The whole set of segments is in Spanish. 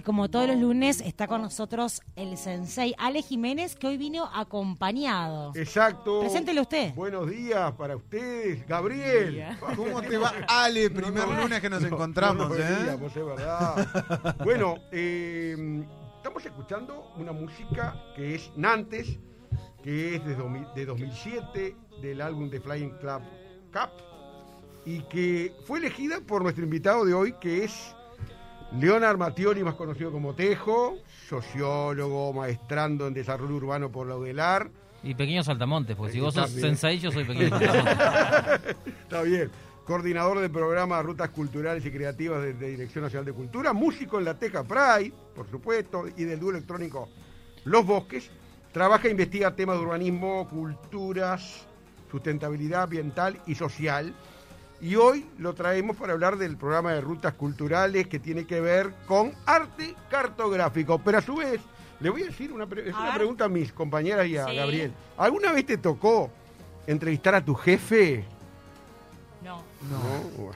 Y como todos los lunes está con nosotros el sensei Ale Jiménez, que hoy vino acompañado. Exacto. Preséntelo usted. Buenos días para ustedes, Gabriel. ¿Cómo te va, Ale? Primer lunes que nos encontramos, ¿eh? pues es verdad. bueno, eh, estamos escuchando una música que es Nantes, que es de, 2000 de 2007, del álbum de Flying Club Cup, y que fue elegida por nuestro invitado de hoy, que es Leonard Mattioli, más conocido como Tejo, sociólogo, maestrando en desarrollo urbano por la UDELAR. Y pequeños saltamontes, porque si vos sos sensei, yo soy pequeño saltamontes. Está bien. Coordinador del programa Rutas Culturales y Creativas de, de Dirección Nacional de Cultura, músico en la Teca Pride, por supuesto, y del dúo electrónico Los Bosques. Trabaja e investiga temas de urbanismo, culturas, sustentabilidad ambiental y social. Y hoy lo traemos para hablar del programa de rutas culturales que tiene que ver con arte cartográfico. Pero a su vez, le voy a decir una, pre- es A una pregunta a mis compañeras y a Sí. Gabriel. ¿Alguna vez te tocó entrevistar a tu jefe? No. No.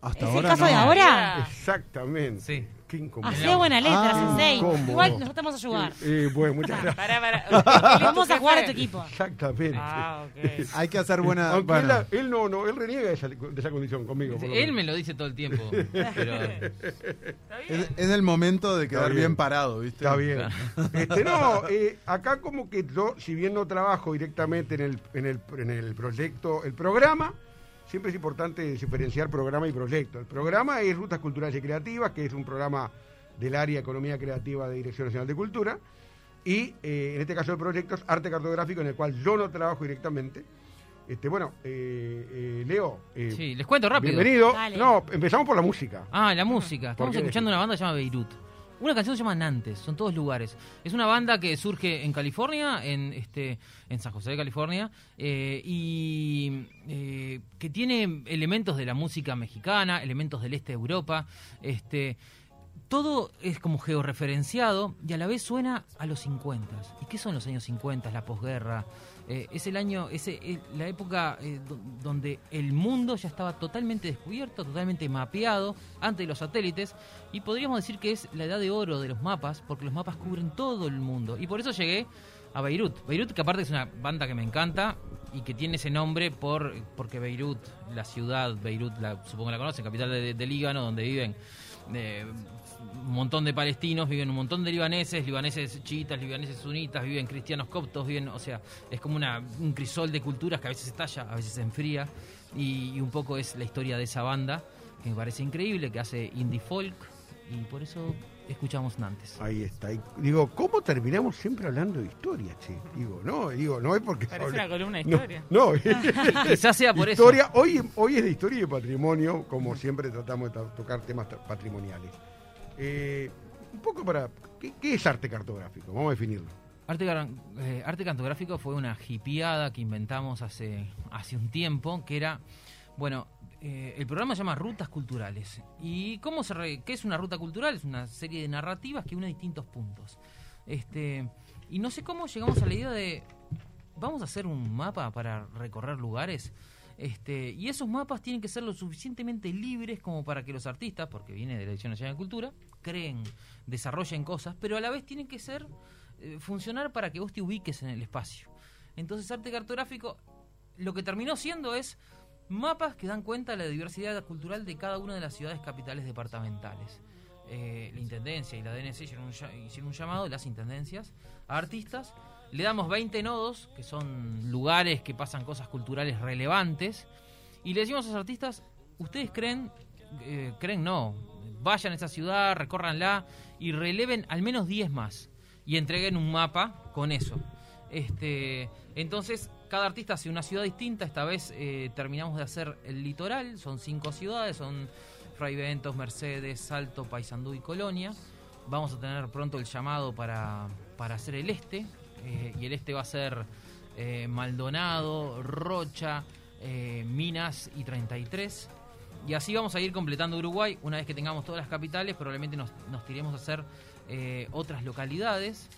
Hasta ¿Es el ahora caso no. de ahora? Exactamente. Sí. Qué incómodo. Hacía buena letra, Ah, sensei. incómodo. Igual nosotros te vamos a ayudar. Eh, bueno, muchas gracias. Pará, pará. Vamos a jugar a tu equipo. Exactamente. Ah, ok. Hay que hacer buena. Aunque bueno, él, él no, no, él reniega de esa, de esa condición conmigo. Él menos. me lo dice todo el tiempo. Pero ¿Está bien? es, es el momento de quedar bien. parado, ¿viste? Está bien. Este, no, eh, acá como que yo, si bien no trabajo directamente en el, en el, en el proyecto, el programa, siempre es importante diferenciar programa y proyecto. El programa es Rutas Culturales y Creativas, que es un programa del área Economía Creativa de Dirección Nacional de Cultura, y eh, en este caso el proyecto es Arte Cartográfico, en el cual yo no trabajo directamente. Este, bueno, eh, eh, Leo, eh, sí, les cuento rápido. bienvenido. Dale. No, empezamos por la música. Ah, la música. Estamos escuchando una banda que se llama Beirut. Una canción se llama Nantes, son todos lugares. Es una banda que surge en California, en este, en San José de California, eh, y eh, que tiene elementos de la música mexicana, elementos del este de Europa. Este, todo es como georreferenciado y a la vez suena a los 50. ¿Y qué son los años 50? La posguerra. Eh, es el año, es eh, la época eh, do- donde el mundo ya estaba totalmente descubierto, totalmente mapeado antes de los satélites y podríamos decir que es la edad de oro de los mapas porque los mapas cubren todo el mundo y por eso llegué a Beirut. Beirut que aparte es una banda que me encanta y que tiene ese nombre por porque Beirut, la ciudad Beirut, la, supongo la conocen, capital de- del Líbano donde viven un montón de palestinos, viven un montón de libaneses, libaneses chiitas, libaneses sunitas, viven cristianos coptos, viven, o sea, es como una, un crisol de culturas que a veces estalla, a veces se enfría, y, y un poco es la historia de esa banda, que me parece increíble, que hace indie folk, y por eso escuchamos Nantes. Ahí está. Y digo, ¿cómo terminamos siempre hablando de historia, che? Digo, no, digo, no es porque... Parece una columna de No, historia. No, Quizás sea por eso. historia, hoy, hoy es de historia y de patrimonio, como siempre tratamos de to- tocar temas patrimoniales. Eh, un poco para... ¿qué, qué es arte cartográfico? Vamos a definirlo. Arte, eh, arte cantográfico fue una hipiada que inventamos hace, hace un tiempo, que era, bueno, eh, el programa se llama Rutas Culturales. ¿Y cómo se re- qué es una ruta cultural? Es una serie de narrativas que une distintos puntos. Este, y no sé cómo llegamos a la idea de, vamos a hacer un mapa para recorrer lugares. Este, y esos mapas tienen que ser lo suficientemente libres como para que los artistas, porque viene de la Dirección Nacional de Cultura, creen, desarrollen cosas, pero a la vez tienen que ser eh, funcionar para que vos te ubiques en el espacio. Entonces, arte cartográfico lo que terminó siendo es mapas que dan cuenta de la diversidad cultural de cada una de las ciudades capitales departamentales. Eh, la Intendencia y la DNC hicieron un, hicieron un llamado, las Intendencias, a artistas. Le damos 20 nodos, que son lugares que pasan cosas culturales relevantes. Y le decimos a los artistas, ustedes creen, eh, creen no, vayan a esa ciudad, recórranla y releven al menos 10 más. Y entreguen un mapa con eso. Este, entonces, cada artista hace una ciudad distinta. Esta vez eh, terminamos de hacer el litoral. Son cinco ciudades. Son Fray Ventos, Mercedes, Salto, Paysandú y Colonia. Vamos a tener pronto el llamado para, para hacer el este. eh, y el este va a ser eh, Maldonado, Rocha, Minas y 33. y así vamos a ir completando Uruguay. Una vez que tengamos todas las capitales, probablemente nos, nos tiremos a hacer otras localidades.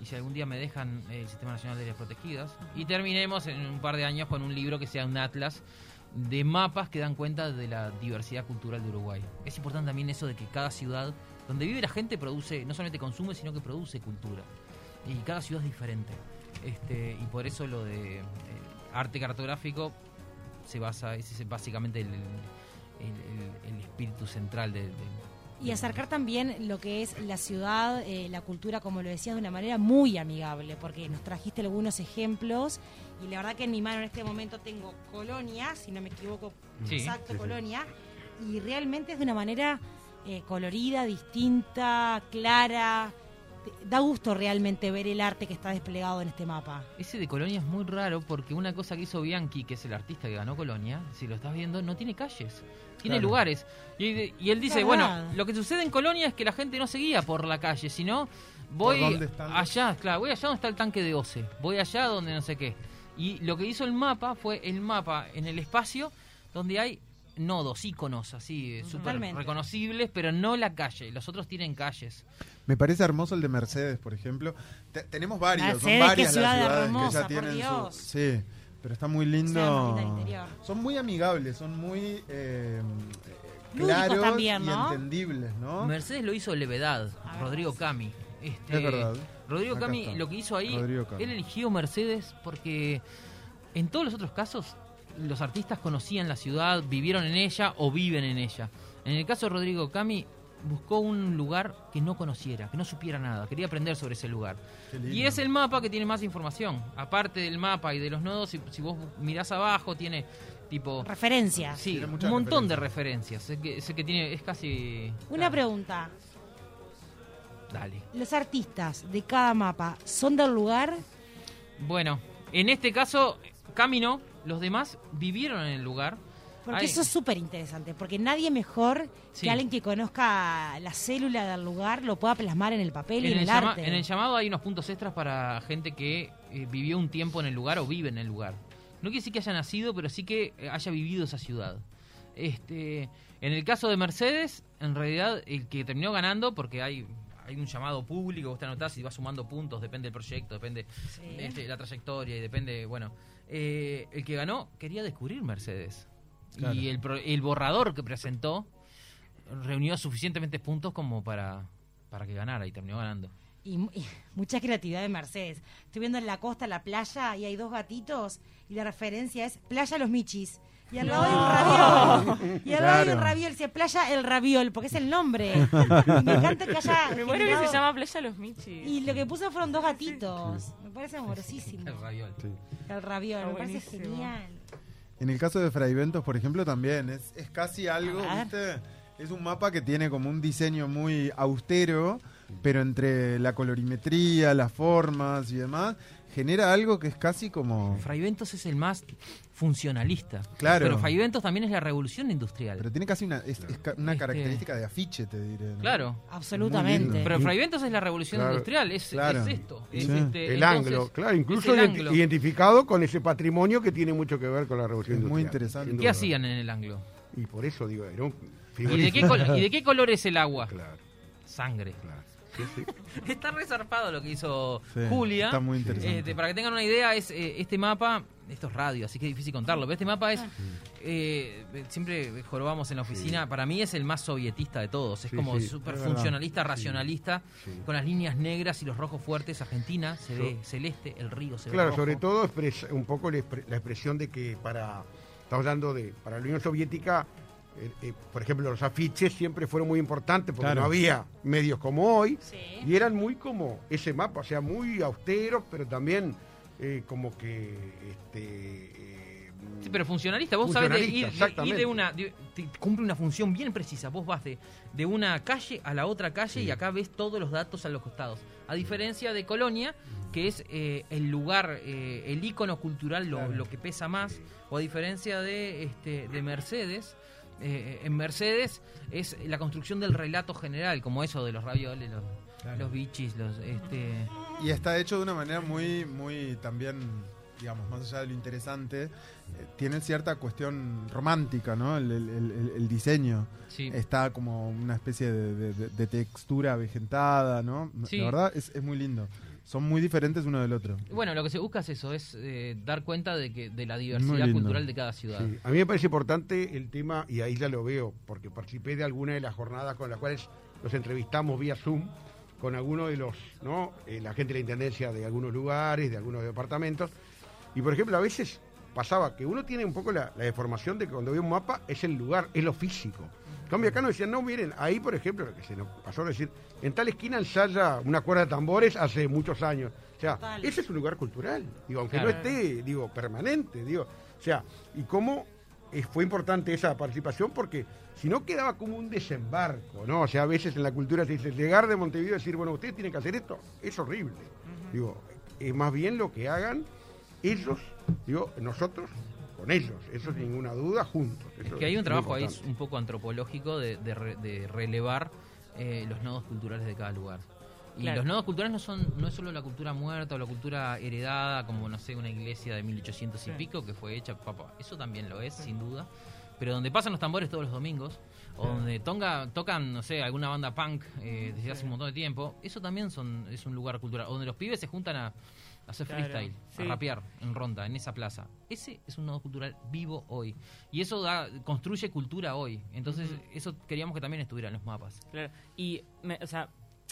Y si algún día me dejan eh, el Sistema Nacional de Áreas Protegidas. Y terminemos en un par de años con un libro que sea un atlas de mapas que dan cuenta de la diversidad cultural de Uruguay. Es importante también eso de que cada ciudad, donde vive la gente, produce, no solamente consume, sino que produce cultura. Y cada ciudad es diferente. Este, y por eso lo de eh, arte cartográfico se basa, ese es básicamente el, el- espíritu central del... del- Y acercar también lo que es la ciudad, eh, la cultura, como lo decías, de una manera muy amigable, porque nos trajiste algunos ejemplos y la verdad que en mi mano en este momento tengo Colonia, si no me equivoco, Sí, exacto, sí, sí. Colonia, y realmente es de una manera eh, colorida, distinta, clara. Te- Da gusto realmente ver el arte que está desplegado en este mapa. Ese de Colonia es muy raro porque una cosa que hizo Bianchi, que es el artista que ganó Colonia, si lo estás viendo, no tiene calles, tiene Claro. lugares. Y, y él dice, bueno, lo que sucede en Colonia es que la gente no seguía por la calle, sino voy ¿Por dónde están los- allá, claro, voy allá donde está el tanque de OCE, voy allá donde no sé qué. Y lo que hizo el mapa fue el mapa en el espacio donde hay nodos, íconos así, súper Totalmente. reconocibles, pero no la calle. Los otros tienen calles. Me parece hermoso el de Mercedes, por ejemplo. Te- tenemos varios, Mercedes, son varias las ciudad ciudades hermosa, que ya tienen su... Sí, pero está muy lindo. Son muy amigables, son muy eh, claros también, entendibles, ¿no? Mercedes lo hizo Levedad, Rodrigo. Cami. Este, Es verdad. Rodrigo Acá Cami está. lo que hizo ahí, él eligió Mercedes porque en todos los otros casos los artistas conocían la ciudad, vivieron en ella o viven en ella. En el caso de Rodrigo Cami buscó un lugar que no conociera, que no supiera nada, quería aprender sobre ese lugar. Y es el mapa que tiene más información. Aparte del mapa y de los nodos, si, si vos mirás abajo, tiene tipo... Referencias. Sí, un montón de referencias. Es que, es que tiene, es casi... Una pregunta. Dale. ¿Los artistas de cada mapa son del lugar? Bueno, en este caso, Camino, los demás vivieron en el lugar. Porque eso es súper interesante, porque nadie mejor Sí. que alguien que conozca la célula del lugar lo pueda plasmar en el papel y en, el llama- arte. en el llamado hay unos puntos extras para gente que eh, vivió un tiempo en el lugar o vive en el lugar. No quiere decir que haya nacido, pero sí que eh, haya vivido esa ciudad. Este, en el caso de Mercedes, en realidad el que terminó ganando, porque hay, hay un llamado público, vos te anotás y vas sumando puntos, depende del proyecto, depende Sí. este, la trayectoria y depende, bueno, eh, el que ganó quería descubrir Mercedes. Claro. Y el, pro- el borrador que presentó reunió suficientemente puntos como para, para que ganara y terminó ganando. Y, mu- y mucha creatividad de Mercedes. Estoy viendo en la costa, la playa, y hay dos gatitos, y la referencia es Playa Los Michis. Y al lado hay un raviol. Y al lado hay un raviol, dice Playa El Raviol, porque es el nombre. Y me encanta que haya. Me muero que se llama Playa Los Michis. Y lo que puso fueron dos gatitos. Me parece amorosísimo. El raviol. Sí. El raviol, Está me parece buenísimo. genial. En el caso de Fraiventos, por ejemplo, también es, es casi algo, A ver. ¿viste? Es un mapa que tiene como un diseño muy austero, pero entre la colorimetría, las formas y demás, genera algo que es casi como... Fraiventos es el más funcionalista. Claro. Pero Fraiventos también es la revolución industrial. Pero tiene casi una, es- es ca- una Este- característica de afiche, te diré. ¿no? claro. Absolutamente. Pero Fraiventos es la revolución Claro. industrial. Es, Claro. es esto. Sí. este, El entonces, anglo, claro, incluso es el identi- anglo. identificado con ese patrimonio que tiene mucho que ver con la revolución Es muy industrial, interesante. ¿Qué hacían en el anglo? Y por eso digo, era un ¿Y de, qué ¿Y de qué color es el agua? Claro, Sangre. claro. Está resarpado lo que hizo Sí, Julia. está muy interesante. Este, para que tengan una idea, es eh, este mapa, esto es radio, así que es difícil contarlo, pero este mapa es, eh, siempre jorobamos en la oficina, para mí es el más sovietista de todos, es Sí, como súper funcionalista, racionalista, con las líneas negras y los rojos fuertes, Argentina se ve celeste, el río se ve Claro, sobre todo expresa- un poco la, expre- la expresión de que para, estamos hablando de, para la Unión Soviética, eh, eh, por ejemplo, los afiches siempre fueron muy importantes porque Claro. no había medios como hoy Sí. y eran muy como ese mapa, o sea, muy austeros, pero también eh, como que este, eh, Sí, pero funcionalista, vos sabés de ir, Funcionalista, de, ir de exactamente. una. de- te cumple una función bien precisa. Vos vas de, de una calle a la otra calle y acá ves todos los datos a los costados. A diferencia de Colonia, que es eh, el lugar, eh, el icono cultural, lo, lo que pesa más. O a diferencia de, este, de Mercedes. Eh, en Mercedes es la construcción del relato general, como eso de los ravioles, los, los bichis, los. Este, Y está hecho de una manera muy, muy también digamos, más allá de lo interesante, eh, tiene cierta cuestión romántica, ¿no? El, el- el- el diseño. Sí. Está como una especie de, de- de- de textura vegetada, ¿no? Sí. La verdad es, es muy lindo. Son muy diferentes uno del otro. Bueno, lo que se busca es eso, es eh, dar cuenta de que de la diversidad cultural de cada ciudad. Sí, A mí me parece importante el tema, y ahí ya lo veo, porque participé de alguna de las jornadas con las cuales los entrevistamos vía Zoom con algunos de los, ¿no? Eh, la gente de la intendencia de algunos lugares, de algunos departamentos. Y por ejemplo, a veces pasaba que uno tiene un poco la, la deformación de que cuando ve un mapa es el lugar, es lo físico. En cambio acá nos decían, no, miren, ahí por ejemplo, lo que se nos pasó a decir, en tal esquina ensaya una cuerda de tambores hace muchos años. O sea, Total. ese es un lugar cultural, digo, aunque Claro. no esté, digo, permanente, digo. O sea, y cómo eh, fue importante esa participación porque si no quedaba como un desembarco, ¿no? O sea, a veces en la cultura se dice llegar de Montevideo y decir, bueno, ustedes tienen que hacer esto, es horrible. Digo, es más bien lo que hagan ellos, digo, nosotros con ellos, eso sin ninguna duda, juntos. Es que hay un trabajo ahí un poco antropológico de, de re- de relevar eh, los nodos culturales de cada lugar. Y Claro. los nodos culturales no son no es solo la cultura muerta o la cultura heredada, como no sé, una iglesia de 1800 y pico que fue hecha, papá. Eso también lo es, sin duda. Pero donde pasan los tambores todos los domingos, o donde tonga, tocan, no sé, alguna banda punk eh, desde hace un montón de tiempo, eso también son, es un lugar cultural. O donde los pibes se juntan a, a hacer Claro, freestyle, sí. a rapear en ronda, en esa plaza. Ese es un nodo cultural vivo hoy. Y eso da, construye cultura hoy. Entonces, eso queríamos que también estuviera en los mapas. Claro. Y, me- o sea,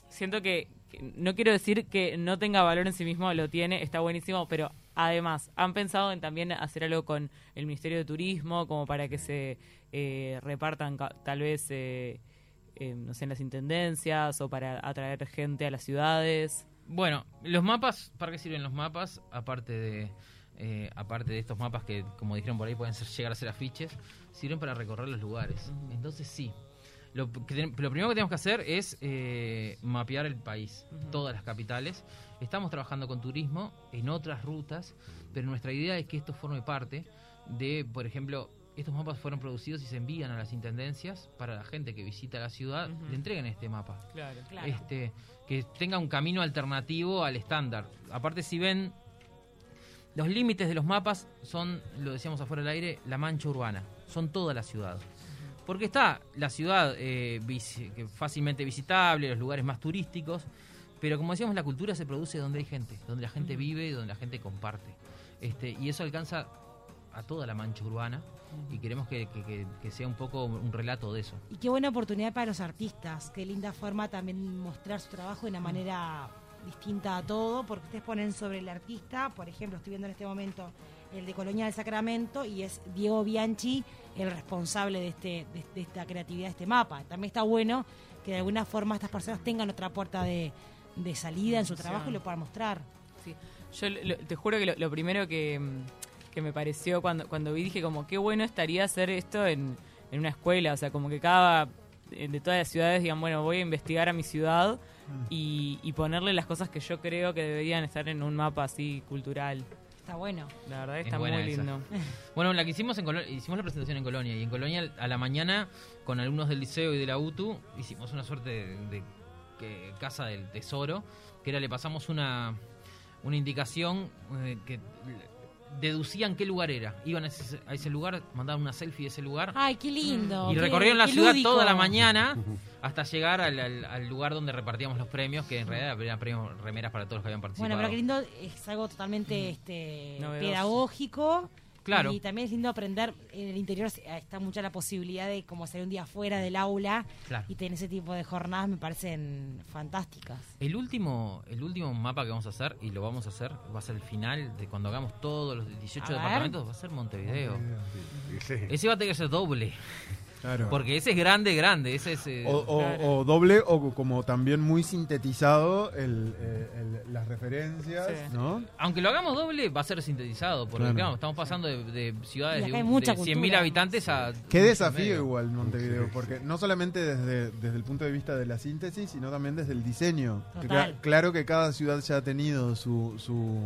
siento que, que no quiero decir que no tenga valor en sí mismo, lo tiene, está buenísimo, pero además, ¿han pensado en también hacer algo con el Ministerio de Turismo, como para que se eh, repartan tal vez, eh, eh, no sé, en las intendencias o para atraer gente a las ciudades? Bueno, los mapas, ¿para qué sirven los mapas? Aparte de, eh, aparte de estos mapas que, como dijeron por ahí, pueden ser, llegar a ser afiches, sirven para recorrer los lugares. Entonces sí. Lo, que lo primero que tenemos que hacer es eh, mapear el país, todas las capitales. Estamos trabajando con turismo en otras rutas, pero nuestra idea es que esto forme parte de, por ejemplo, estos mapas fueron producidos y se envían a las intendencias para la gente que visita la ciudad, le entreguen este mapa Claro. Claro. este, que tenga un camino alternativo al estándar. Aparte, si ven, los límites de los mapas son, lo decíamos afuera del aire, la mancha urbana. Son toda la ciudad. Porque está la ciudad eh, fácilmente visitable, los lugares más turísticos, pero como decíamos, la cultura se produce donde hay gente, donde la gente vive y donde la gente comparte. Este, y eso alcanza a toda la mancha urbana y queremos que, que- que- que sea un poco un relato de eso. Y qué buena oportunidad para los artistas, qué linda forma también mostrar su trabajo de una manera distinta a todo, porque ustedes ponen sobre el artista, por ejemplo, estoy viendo en este momento el de Colonia del Sacramento y es Diego Bianchi el responsable de, este, de, de esta creatividad de este mapa. También está bueno que de alguna forma estas personas tengan otra puerta de, de salida en su trabajo y lo puedan mostrar. Sí. Yo lo- te juro que lo, lo primero que, mm, que me pareció cuando, cuando vi, dije como qué bueno estaría hacer esto en, en una escuela, o sea, como que cada, eh, de todas las ciudades digan, bueno, voy a investigar a mi ciudad y, y ponerle las cosas que yo creo que deberían estar en un mapa así cultural. Está bueno. La verdad Es está muy buena esa. lindo. Bueno, la que hicimos en Colonia, hicimos la presentación en Colonia y en Colonia a la mañana con alumnos del liceo y de la UTU hicimos una suerte de, de que- casa del tesoro, que era le pasamos una una indicación eh, que deducían qué lugar era. Iban a ese, a ese lugar, mandaban una selfie de ese lugar Ay, qué lindo. y qué- recorrieron la ciudad lúdico. toda la mañana hasta llegar al, al- al lugar donde repartíamos los premios, que en realidad eran premios remeras para todos los que habían participado. Bueno, pero qué lindo, es algo totalmente este, Novedoso. pedagógico. Claro. Y también es lindo aprender, en el interior eh, está mucha la posibilidad de como salir un día fuera del aula Claro. y tener ese tipo de jornadas me parecen fantásticas. El último, el último mapa que vamos a hacer, y lo vamos a hacer, va a ser el final de cuando hagamos todos los 18 A ver. departamentos, va a ser Montevideo. Ese- Ese va a tener que ser doble, Claro. porque ese es grande, grande. Ese es, eh, O, o- Claro. o doble o como también muy sintetizado el, eh, el- las referencias, Sí. ¿no? Aunque lo hagamos doble, va a ser sintetizado, porque Claro. claro, estamos pasando de, de ciudades de, de 100.000 cultura. habitantes a... Qué desafío medio. igual Montevideo, porque no solamente desde, desde el punto de vista de la síntesis, sino también desde el diseño. Total. Claro que cada ciudad ya ha tenido su, su,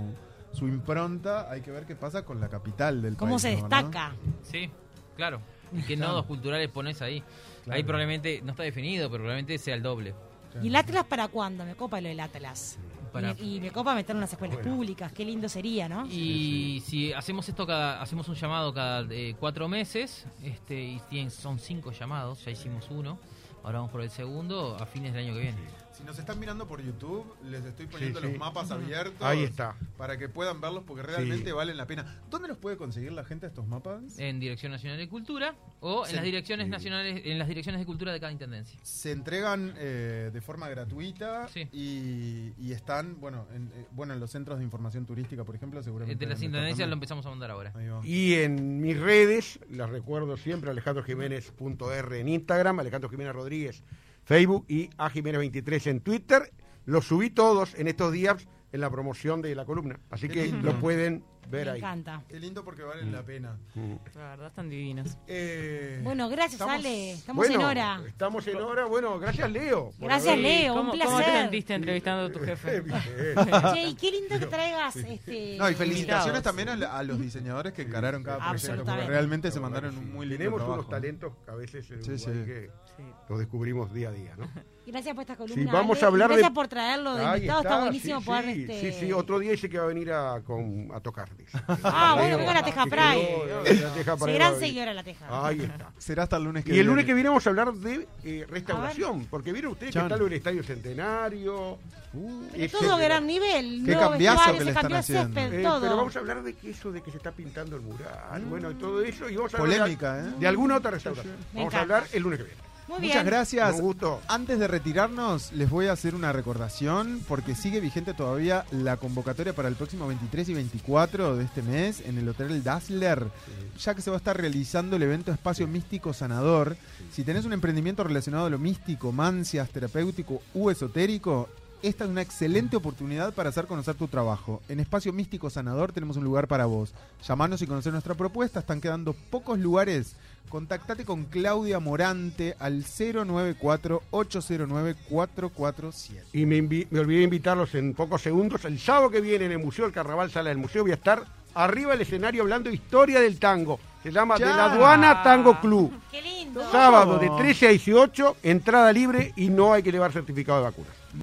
su impronta, hay que ver qué pasa con la capital del ¿Cómo país. se ¿no? destaca? Sí, claro. ¿Y qué nodos culturales pones ahí? Claro. Ahí probablemente, no está definido, pero probablemente sea el doble. ¿Y el Atlas para cuándo? Me copa lo del Atlas. para Y, y me copa meter en unas escuelas públicas, qué lindo sería, ¿no? Y si hacemos esto cada, hacemos un llamado cada eh, cuatro meses, este, y tienen, son cinco llamados, ya hicimos uno, ahora vamos por el segundo a fines del año que viene. Si nos están mirando por YouTube, les estoy poniendo Sí, sí. los mapas abiertos. Ahí está. Para que puedan verlos porque realmente Sí. valen la pena. ¿Dónde los puede conseguir la gente estos mapas? En Dirección Nacional de Cultura o en las direcciones nacionales, en las direcciones de cultura de cada intendencia. Se entregan eh, de forma gratuita Sí. y, y están, bueno en, eh, bueno, en los centros de información turística, por ejemplo, seguramente. De las intendencias lo empezamos a mandar ahora. Y en mis redes, las recuerdo siempre, alejandrojiménez.r en Instagram, Alejandro Jiménez Rodríguez, Facebook y a Jiménez23 en Twitter. Los subí todos en estos días en la promoción de la columna. Así que lo pueden ver me ahí. encanta. Qué lindo porque valen la pena. La verdad, están divinos. Eh, Bueno, gracias, estamos- Ale. Estamos Bueno, en hora. Estamos en hora. Bueno, gracias Leo. por Gracias, haber- Leo. un ¿Cómo, ¿Cómo te placer. sentiste entrevistando a tu jefe? Bien. Che, y qué lindo que traigas este. No, y felicitaciones también a, la- a los diseñadores que encararon cada proyecto, porque Absolutamente. realmente se mandaron un sí. muy lindo Tenemos trabajo. unos talentos que a veces en Sí, Uruguay sí. que los descubrimos día a día, ¿no? Gracias por esta columna. Sí, vamos Ale, a hablar y de- Gracias por traerlo de Ahí invitado. Está, está, buenísimo sí, poder. sí, este... sí, sí, otro día dice que va a venir a, con, a tocar. Dice. Ah, bueno, venga la Teja que Pride. quedó, la Teja Sí, Pride gran va a venir. seguidora de la Teja. Ahí está. Será hasta el lunes que Y el viene. lunes que viene vamos a hablar de eh, restauración, porque vieron ustedes que Chan. está lo del Estadio Centenario. uh, Pero todo de- gran nivel. Qué cambiazo vestuario, que se le están cambió el haciendo. césped, Eh, todo. pero vamos a hablar de que eso de que se está pintando el mural, bueno, y todo eso. Y vamos a hablar de- Polémica, ¿eh? de, alguna otra restauración. Vamos a hablar el lunes que viene. Muy bien. Muchas gracias. Un gusto. Antes de retirarnos, les voy a hacer una recordación porque sigue vigente todavía la convocatoria para el próximo 23 y 24 de este mes en el Hotel Dazzler, ya que se va a estar realizando el evento Espacio Místico Sanador. Si tenés un emprendimiento relacionado a lo místico, mancias, terapéutico u esotérico, esta es una excelente oportunidad para hacer conocer tu trabajo. En Espacio Místico Sanador tenemos un lugar para vos. Llamanos y conocer nuestra propuesta. Están quedando pocos lugares. Contactate con Claudia Morante al 094-809-447. Y me, me olvidé invitarlos en pocos segundos. El sábado que viene en el Museo del Carnaval, sala del museo, voy a estar arriba del escenario hablando historia del tango. Se llama Ya. De la Aduana Tango Club. Qué lindo. Sábado de 13 a 18, entrada libre y no hay que llevar certificado de vacunas.